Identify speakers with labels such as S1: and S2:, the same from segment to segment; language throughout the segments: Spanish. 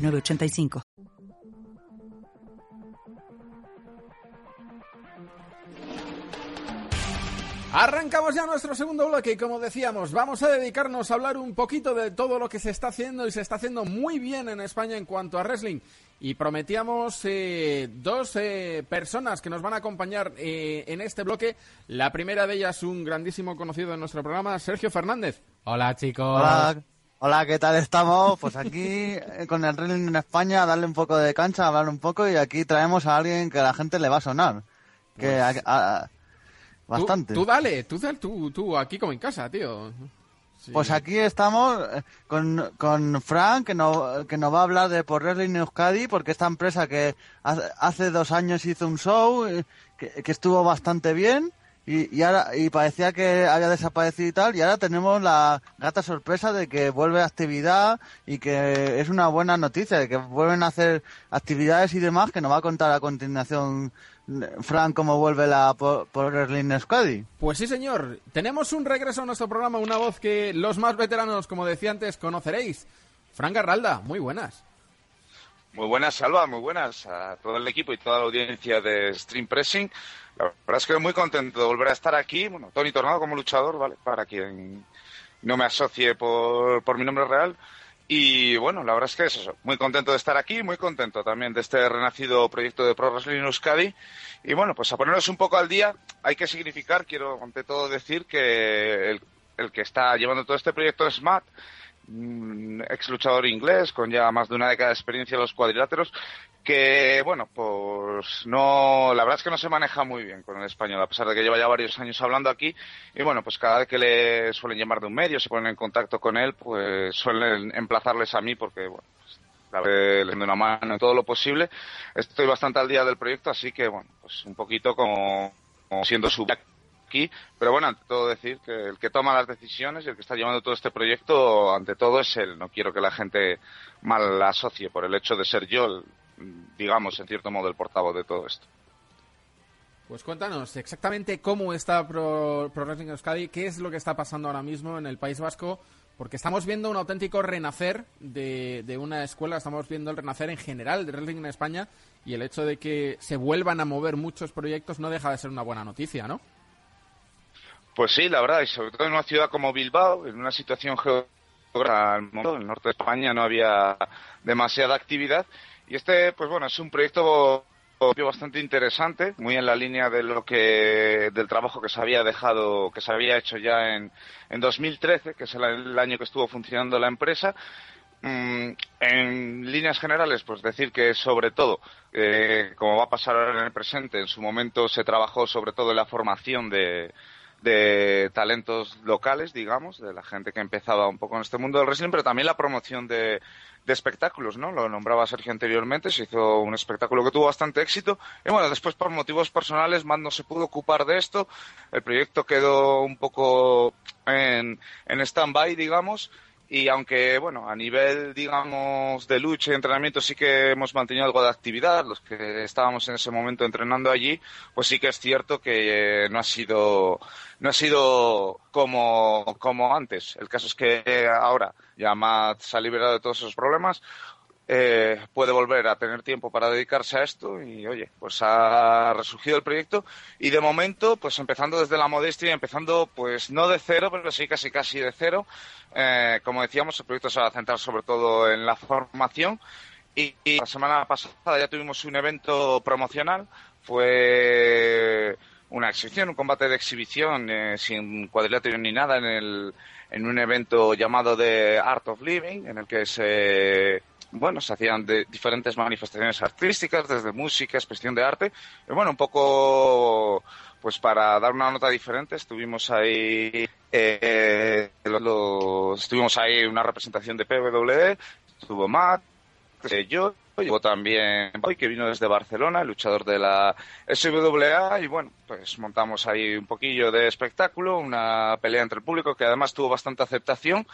S1: 985.
S2: Arrancamos ya nuestro segundo bloque y como decíamos, vamos a dedicarnos a hablar un poquito de todo lo que se está haciendo y se está haciendo muy bien en España en cuanto a wrestling. Y prometíamos eh, dos eh, personas que nos van a acompañar eh, en este bloque. La primera de ellas, un grandísimo conocido de nuestro programa, Sergio Fernández.
S3: Hola chicos.
S4: Hola. Hola, ¿qué tal estamos? Pues aquí eh, con el Wrestling en España, darle un poco de cancha, hablar un poco y aquí traemos a alguien que a la gente le va a sonar. Que
S2: Pues-
S4: a- a- bastante.
S2: Tú, tú dale, tú, tú, tú, aquí como en casa, tío. Sí.
S4: Pues aquí estamos eh, con, con Frank, que, no, que nos va a hablar de por Wrestling Euskadi, porque esta empresa que hace, hace dos años hizo un show eh, que, que estuvo bastante bien y, ahora, y parecía que había desaparecido y tal, y ahora tenemos la gata sorpresa de que vuelve a actividad y que es una buena noticia, de que vuelven a hacer actividades y demás, que nos va a contar a continuación eh, Frank cómo vuelve la por, por Wrestling Euskadi.
S2: Pues sí, señor. Tenemos un regreso a nuestro programa, una voz que los más veteranos, como decía antes, conoceréis. Fran Garralda, muy buenas.
S5: Muy buenas, Salva, muy buenas a todo el equipo y toda la audiencia de Stream Pressing. La verdad es que muy contento de volver a estar aquí. Bueno, Tony Tornado como luchador, ¿vale? Para quien no me asocie por, por mi nombre real. Y bueno, la verdad es que es eso. Muy contento de estar aquí, muy contento también de este renacido proyecto de Pro Wrestling Euskadi. Y bueno, pues a ponernos un poco al día, hay que significar, quiero ante todo decir que el, el que está llevando todo este proyecto es Matt, ex luchador inglés con ya más de una década de experiencia en los cuadriláteros que bueno pues no la verdad es que no se maneja muy bien con el español a pesar de que lleva ya varios años hablando aquí y bueno pues cada vez que le suelen llamar de un medio se ponen en contacto con él pues suelen emplazarles a mí porque bueno pues, la verdad, le doy una mano en todo lo posible. Estoy bastante al día del proyecto así que bueno pues un poquito como siendo su aquí, pero bueno, ante todo decir que el que toma las decisiones y el que está llevando todo este proyecto, ante todo es él. No quiero que la gente mal la asocie por el hecho de ser yo, digamos, en cierto modo, el portavoz de todo esto.
S2: Pues cuéntanos exactamente cómo está Pro, Pro Wrestling Euskadi, qué es lo que está pasando ahora mismo en el País Vasco, porque estamos viendo un auténtico renacer de, de una escuela, estamos viendo el renacer en general de wrestling en España y el hecho de que se vuelvan a mover muchos proyectos no deja de ser una buena noticia, ¿no?
S5: Pues sí, la verdad, y sobre todo en una ciudad como Bilbao, en una situación geográfica en el norte de España no había demasiada actividad. Y este, pues bueno, es un proyecto bastante interesante, muy en la línea de lo que del trabajo que se había dejado, que se había hecho ya en, en 2013, que es el, el año que estuvo funcionando la empresa. Mm, en líneas generales, pues decir que sobre todo, eh, como va a pasar ahora en el presente, en su momento se trabajó sobre todo en la formación de, de talentos locales, digamos, de la gente que empezaba un poco en este mundo del wrestling, pero también la promoción de, de espectáculos, ¿no? Lo nombraba Sergio anteriormente, se hizo un espectáculo que tuvo bastante éxito. Y bueno, después por motivos personales, más no se pudo ocupar de esto. El proyecto quedó un poco en, en stand-by, digamos. Y aunque, bueno, a nivel, digamos, de lucha y entrenamiento sí que hemos mantenido algo de actividad, los que estábamos en ese momento entrenando allí, pues sí que es cierto que eh, no ha sido, no ha sido como, como antes. El caso es que eh, ahora ya Matt se ha liberado de todos esos problemas, eh, puede volver a tener tiempo para dedicarse a esto y oye, pues ha resurgido el proyecto. Y de momento, pues empezando desde la modestia, empezando pues no de cero, pero sí casi casi de cero, eh, como decíamos, el proyecto se va a centrar sobre todo en la formación. Y, y la semana pasada ya tuvimos un evento promocional, fue una exhibición, un combate de exhibición eh, sin cuadrilátero ni nada en, el, en un evento llamado The Art of Living, en el que se bueno, se hacían de diferentes manifestaciones artísticas, desde música, expresión de arte. Y bueno, un poco, pues para dar una nota diferente, estuvimos ahí, eh, los- estuvimos ahí una representación de PWE, estuvo Matt, yo, llevo también hoy que vino desde Barcelona, el luchador de la SWA, y bueno, pues montamos ahí un poquillo de espectáculo, una pelea entre el público que además tuvo bastante aceptación.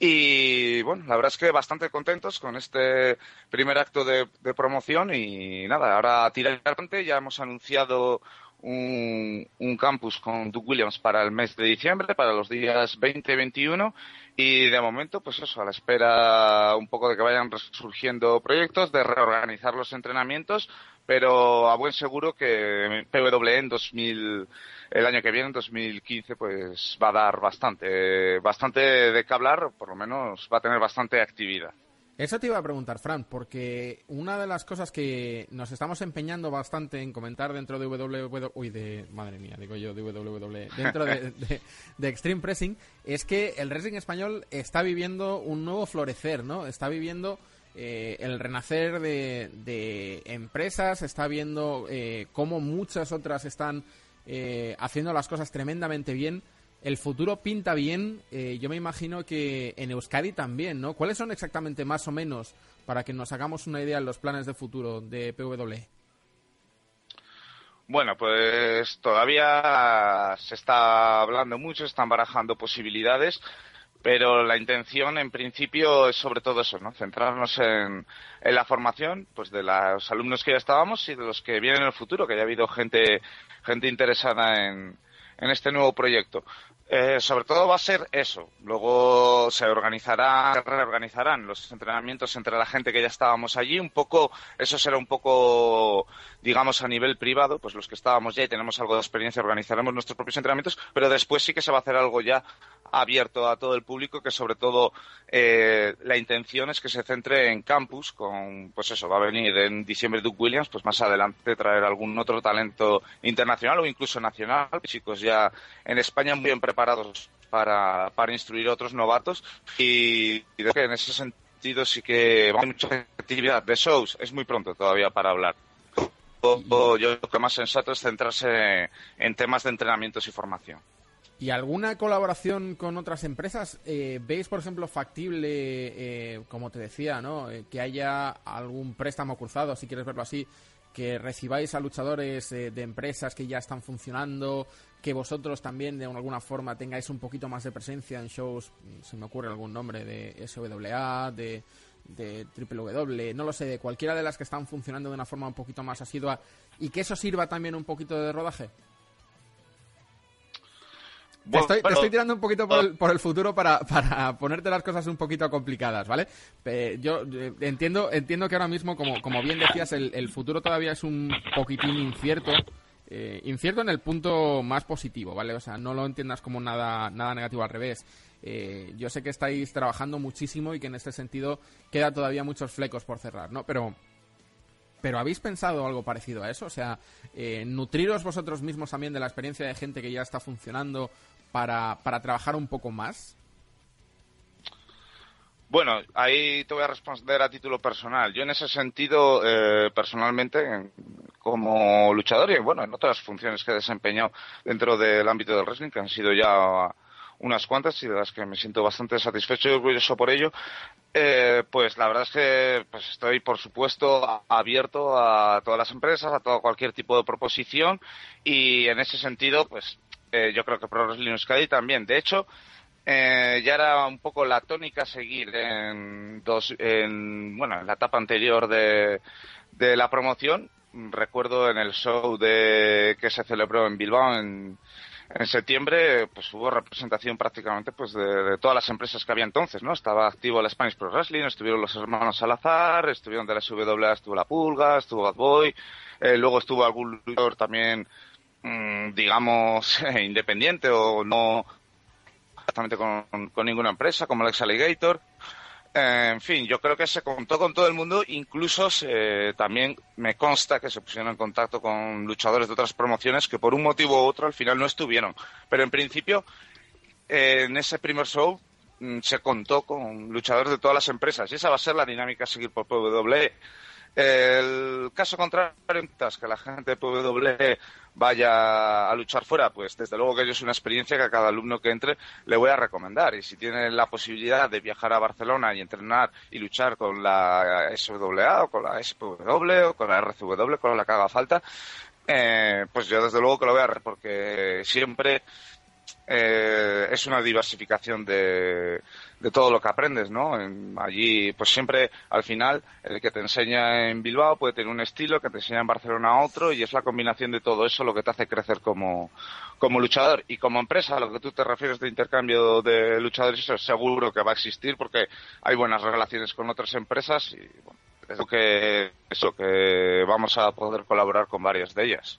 S5: Y bueno, la verdad es que bastante contentos con este primer acto de, promoción y nada, ahora a tirar adelante. Ya hemos anunciado un, un, campus con Duke Williams para el mes de diciembre, para los días 20 y 21 y de momento, pues eso, a la espera un poco de que vayan resurgiendo proyectos, de reorganizar los entrenamientos, pero a buen seguro que PWE en 2000, el año que viene, en 2015, pues va a dar bastante, bastante de qué hablar, por lo menos va a tener bastante actividad.
S2: Eso te iba a preguntar, Fran, porque una de las cosas que nos estamos empeñando bastante en comentar dentro de WWE, uy, de, madre mía, digo yo, de WWE, dentro de, Extreme Pressing, es que el wrestling español está viviendo un nuevo florecer, ¿no? Está viviendo eh, el renacer de, empresas, está viendo eh, cómo muchas otras están eh, haciendo las cosas tremendamente bien el futuro pinta bien. Eh, yo me imagino que en Euskadi también, ¿no? ¿Cuáles son exactamente más o menos, para que nos hagamos una idea, los planes de futuro de PW?
S5: Bueno, pues todavía se está hablando mucho, están barajando posibilidades, pero la intención en principio es sobre todo eso, ¿no? Centrarnos en, en la formación, pues de los alumnos que ya estábamos y de los que vienen en el futuro, que ya ha habido gente, gente interesada en, en este nuevo proyecto. Eh, sobre todo va a ser eso. Luego se organizará, reorganizarán los entrenamientos entre la gente que ya estábamos allí. Un poco, eso será un poco, digamos, a nivel privado. Pues los que estábamos ya y tenemos algo de experiencia organizaremos nuestros propios entrenamientos. Pero después sí que se va a hacer algo ya abierto a todo el público, que sobre todo eh, la intención es que se centre en campus, con, pues eso, va a venir en diciembre Duke Williams, pues más adelante traer algún otro talento internacional o incluso nacional, chicos en España muy bien preparados para, para instruir a otros novatos y, creo que en ese sentido sí que haber mucha actividad de shows, es muy pronto todavía para hablar. Yo creo que más sensato es centrarse en temas de entrenamientos y formación.
S2: ¿Y alguna colaboración con otras empresas? Eh, ¿Veis, por ejemplo, factible, eh, como te decía, ¿no? Eh, que haya algún préstamo cruzado, si quieres verlo así, que recibáis a luchadores de empresas que ya están funcionando, que vosotros también de alguna forma tengáis un poquito más de presencia en shows, se me ocurre algún nombre de SWA, de, de W, no lo sé, de cualquiera de las que están funcionando de una forma un poquito más asidua y que eso sirva también un poquito de rodaje? Te, estoy, tirando un poquito por el, futuro para, ponerte las cosas un poquito complicadas, ¿vale? yo eh, entiendo, entiendo que ahora mismo, como, como bien decías, el, futuro todavía es un poquitín incierto. Eh, incierto en el punto más positivo, ¿vale? O sea, no lo entiendas como nada, nada negativo al revés. Eh, yo sé que estáis trabajando muchísimo y que en este sentido queda todavía muchos flecos por cerrar, ¿no? Pero pero ¿habéis pensado algo parecido a eso? O sea, nutriros vosotros mismos también de la experiencia de gente que ya está funcionando para, para trabajar un poco más?
S5: Bueno, ahí te voy a responder a título personal. Yo en ese sentido, eh, personalmente, como luchador y bueno, en otras funciones que he desempeñado dentro del ámbito del wrestling, que han sido ya unas cuantas y de las que me siento bastante satisfecho y orgulloso por ello, eh, pues la verdad es que pues estoy, por supuesto, abierto a todas las empresas, a todo cualquier tipo de proposición y en ese sentido, pues eh, yo creo que Pro Wrestling Euskadi también. De hecho, eh, ya era un poco la tónica seguir en, dos, en, bueno, en la etapa anterior de, de la promoción. Recuerdo en el show de que se celebró en Bilbao en, en septiembre pues hubo representación prácticamente pues de, todas las empresas que había entonces, ¿no? Estaba activo el Spanish Pro Wrestling, estuvieron los hermanos Salazar, estuvieron de la SWA, estuvo La Pulga, estuvo Bad Boy, eh, luego estuvo algún luchador también Mm, digamos, independiente o no exactamente con, ninguna empresa, como Lex Alligator. Eh, en fin, yo creo que se contó con todo el mundo, incluso también me consta que se pusieron en contacto con luchadores de otras promociones que por un motivo u otro al final no estuvieron. Pero en principio, eh, en ese primer show mm, se contó con luchadores de todas las empresas y esa va a ser la dinámica a seguir por WWE. El caso contrario que la gente de vaya a luchar fuera, pues desde luego que es una experiencia que a cada alumno que entre le voy a recomendar. Y si tiene la posibilidad de viajar a Barcelona y entrenar y luchar con la SWA o con la SPW o con la RCW, con la que haga falta, eh, pues yo desde luego que lo voy a porque siempre eh, es una diversificación de, todo lo que aprendes, ¿no? allí, pues siempre, al final, el que te enseña en Bilbao puede tener un estilo, que te enseña en Barcelona otro, y es la combinación de todo eso lo que te hace crecer como, como luchador. Y como empresa, a lo que tú te refieres de intercambio de luchadores, eso seguro que va a existir porque hay buenas relaciones con otras empresas y, bueno, es lo que, es lo que vamos a poder colaborar con varias de ellas.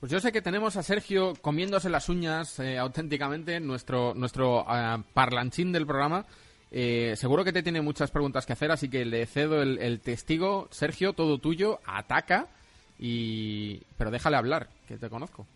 S2: Pues yo sé que tenemos a Sergio comiéndose las uñas eh, auténticamente, nuestro, nuestro uh, parlanchín del programa. Eh, seguro que te tiene muchas preguntas que hacer, así que le cedo el, el testigo. Sergio, todo tuyo, ataca, y... pero déjale hablar, que te conozco.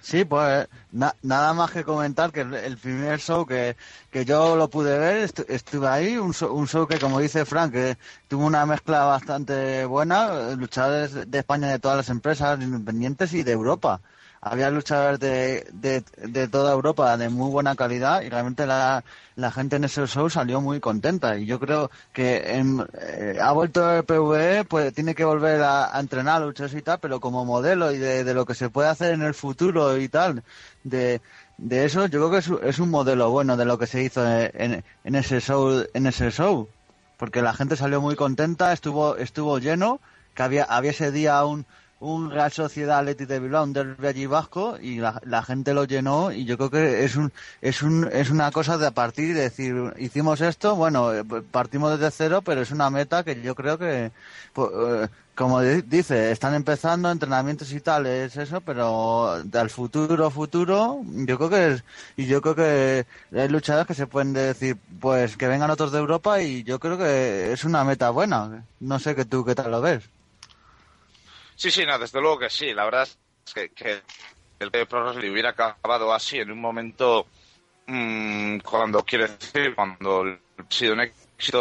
S4: Sí, pues nada más que comentar que el, primer show que, que yo lo pude ver, estuve ahí, un show, un show que como dice Frank, que tuvo una mezcla bastante buena, luchadores de España de todas las empresas independientes y de Europa había luchadores de, de, toda Europa de muy buena calidad y realmente la, la gente en ese show salió muy contenta. Y yo creo que eh, ha vuelto el PvE pues tiene que volver a, entrenar luchas y tal pero como modelo y de, de, lo que se puede hacer en el futuro y tal de, de eso yo creo que es, es un modelo bueno de lo que se hizo en, en ese show en ese show. Porque la gente salió muy contenta estuvo estuvo lleno que había había ese día un un Real Sociedad Athletic de Bilbao, un derby allí vasco y la, la, gente lo llenó y yo creo que es un es un es una cosa de a partir de decir hicimos esto, bueno, eh, partimos desde cero, pero es una meta que yo creo que pues, como dice, están empezando entrenamientos y tal, es eso, pero del futuro, futuro, yo creo que es, y yo creo que hay luchadores que se pueden decir, pues que vengan otros de Europa y yo creo que es una meta buena. No sé que tú qué tal lo ves.
S5: Sí, sí, no, desde luego que sí. La verdad es que, que el Pro Wrestling hubiera acabado así en un momento mmm, cuando quiere decir, cuando ha sido un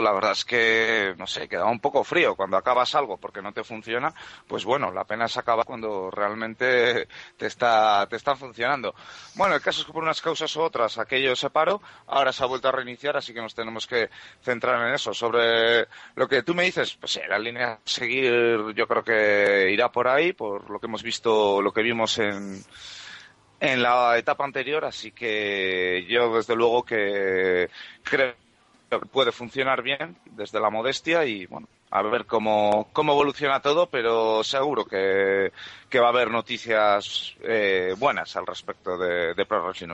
S5: la verdad es que, no sé, queda un poco frío. Cuando acabas algo porque no te funciona, pues bueno, la pena es acabar cuando realmente te está, te está funcionando. Bueno, el caso es que por unas causas u otras aquello se paró, ahora se ha vuelto a reiniciar, así que nos tenemos que centrar en eso. Sobre lo que tú me dices, pues sí, la línea a seguir yo creo que irá por ahí, por lo que hemos visto, lo que vimos en, en la etapa anterior, así que yo desde luego que creo puede funcionar bien desde la modestia y bueno, a ver cómo, cómo evoluciona todo, pero seguro que, que va a haber noticias eh, buenas al respecto de, de Pro Wrestling.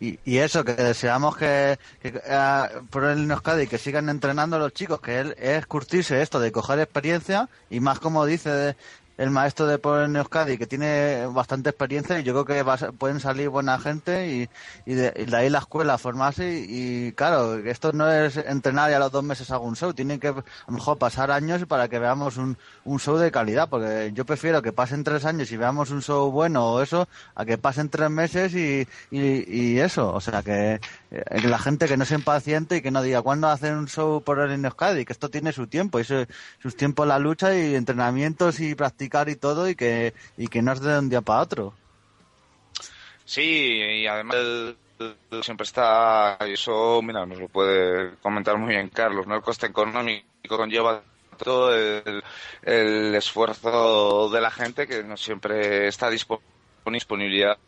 S4: Y, eso, que deseamos que, que uh, por el que sigan entrenando los chicos, que él, es curtirse esto de coger experiencia y más como dice el maestro de en Euskadi, que tiene bastante experiencia y yo creo que va, pueden salir buena gente y, de, ahí la escuela formarse y, y, claro, esto no es entrenar y a los dos meses hago un show, tienen que a lo mejor pasar años para que veamos un, un show de calidad, porque yo prefiero que pasen tres años y veamos un show bueno o eso, a que pasen tres meses y, y eso, o sea que eh, la gente que no se impaciente y que no diga cuándo hacen un show por el Euskadi, que esto tiene su tiempo, y su, sus tiempos la lucha y entrenamientos y y todo y que, y que no es de un día para otro.
S5: Sí, y además siempre está, eso, mira, nos lo puede comentar muy bien Carlos, ¿no? El coste económico conlleva todo el, el esfuerzo de la gente que no siempre está disponibilidad.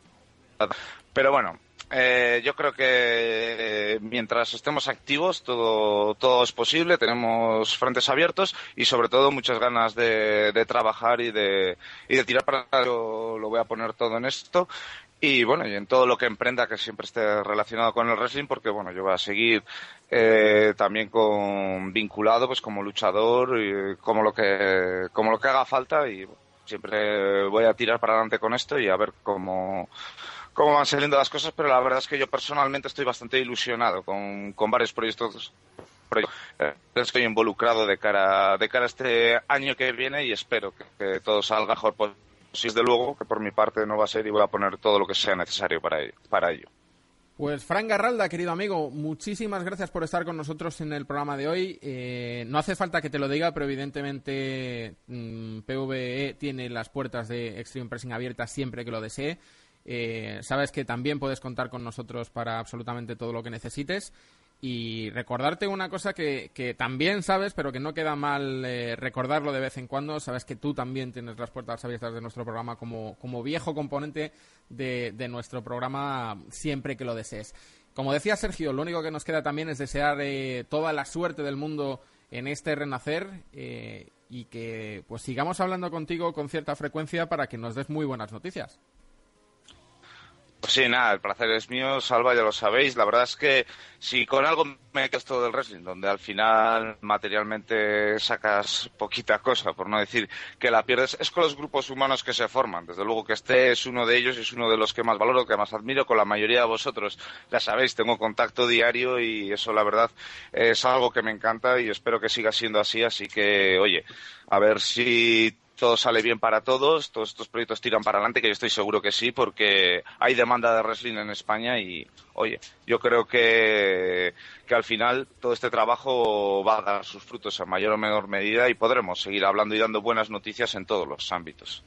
S5: Pero bueno, eh, yo creo que eh, mientras estemos activos todo, todo es posible, tenemos frentes abiertos y sobre todo muchas ganas de, de trabajar y de, y de tirar para yo lo voy a poner todo en esto y bueno, y en todo lo que emprenda que siempre esté relacionado con el wrestling, porque bueno, yo voy a seguir eh, también con vinculado pues como luchador como lo que como lo que haga falta y siempre voy a tirar para adelante con esto y a ver cómo cómo van saliendo las cosas, pero la verdad es que yo personalmente estoy bastante ilusionado con, con varios proyectos. Eh, estoy involucrado de cara, de cara a este año que viene y espero que, todo salga mejor posible. de luego, que por mi parte no va a ser y voy a poner todo lo que sea necesario para ello. Para ello.
S2: Pues Fran Garralda, querido amigo, muchísimas gracias por estar con nosotros en el programa de hoy. Eh, no hace falta que te lo diga, pero evidentemente mm, PVE tiene las puertas de Extreme Pressing abiertas siempre que lo desee. Eh, sabes que también puedes contar con nosotros para absolutamente todo lo que necesites. Y recordarte una cosa que, también sabes, pero que no queda mal eh, recordarlo de vez en cuando. Sabes que tú también tienes las puertas abiertas de nuestro programa como, como viejo componente de, de, nuestro programa siempre que lo desees. Como decía Sergio, lo único que nos queda también es desear eh, toda la suerte del mundo en este renacer eh, y que pues sigamos hablando contigo con cierta frecuencia para que nos des muy buenas noticias.
S5: Pues sí, nada, el placer es mío, Salva, ya lo sabéis. La verdad es que si con algo me quedo esto del wrestling, donde al final materialmente sacas poquita cosa, por no decir que la pierdes, es con los grupos humanos que se forman. Desde luego que este es uno de ellos y es uno de los que más valoro, que más admiro. Con la mayoría de vosotros, ya sabéis, tengo contacto diario y eso, la verdad, es algo que me encanta y espero que siga siendo así. Así que, oye, a ver si todo sale bien para todos, todos estos proyectos tiran para adelante, que yo estoy seguro que sí, porque hay demanda de wrestling en España y, oye, yo creo que, que al final todo este trabajo va a dar sus frutos en mayor o menor medida y podremos seguir hablando y dando buenas noticias en todos los ámbitos.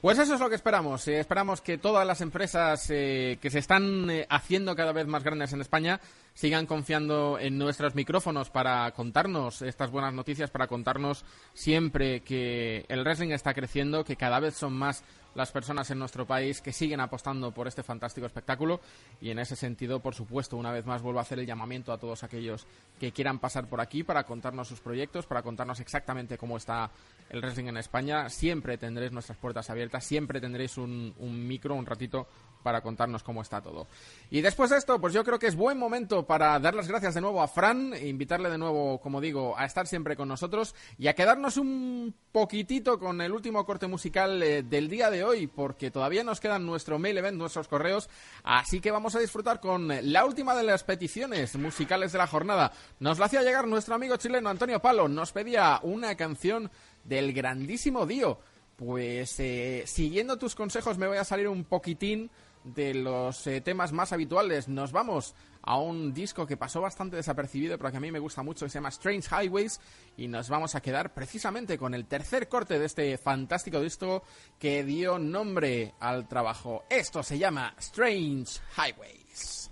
S2: Pues eso es lo que esperamos. Eh, esperamos que todas las empresas eh, que se están eh, haciendo cada vez más grandes en España sigan confiando en nuestros micrófonos para contarnos estas buenas noticias, para contarnos siempre que el wrestling está creciendo, que cada vez son más las personas en nuestro país que siguen apostando por este fantástico espectáculo y en ese sentido, por supuesto, una vez más vuelvo a hacer el llamamiento a todos aquellos que quieran pasar por aquí para contarnos sus proyectos, para contarnos exactamente cómo está el wrestling en España. Siempre tendréis nuestras puertas abiertas, siempre tendréis un, micro, un ratito para contarnos cómo está todo. Y después de esto, pues yo creo que es buen momento para dar las gracias de nuevo a Fran, invitarle de nuevo, como digo, a estar siempre con nosotros y a quedarnos un poquitito con el último corte musical eh, del día hoy, porque todavía nos quedan nuestro mail event, nuestros correos, así que vamos a disfrutar con la última de las peticiones musicales de la jornada. Nos la hacía llegar nuestro amigo chileno Antonio Palo, nos pedía una canción del grandísimo Dio. Pues eh, siguiendo tus consejos me voy a salir un poquitín de los eh, temas más habituales. Nos vamos a un disco que pasó bastante desapercibido, pero que a mí me gusta mucho, que se llama Strange Highways, y nos vamos a quedar precisamente con el tercer corte de este fantástico disco que dio nombre al trabajo. Esto se llama Strange Highways.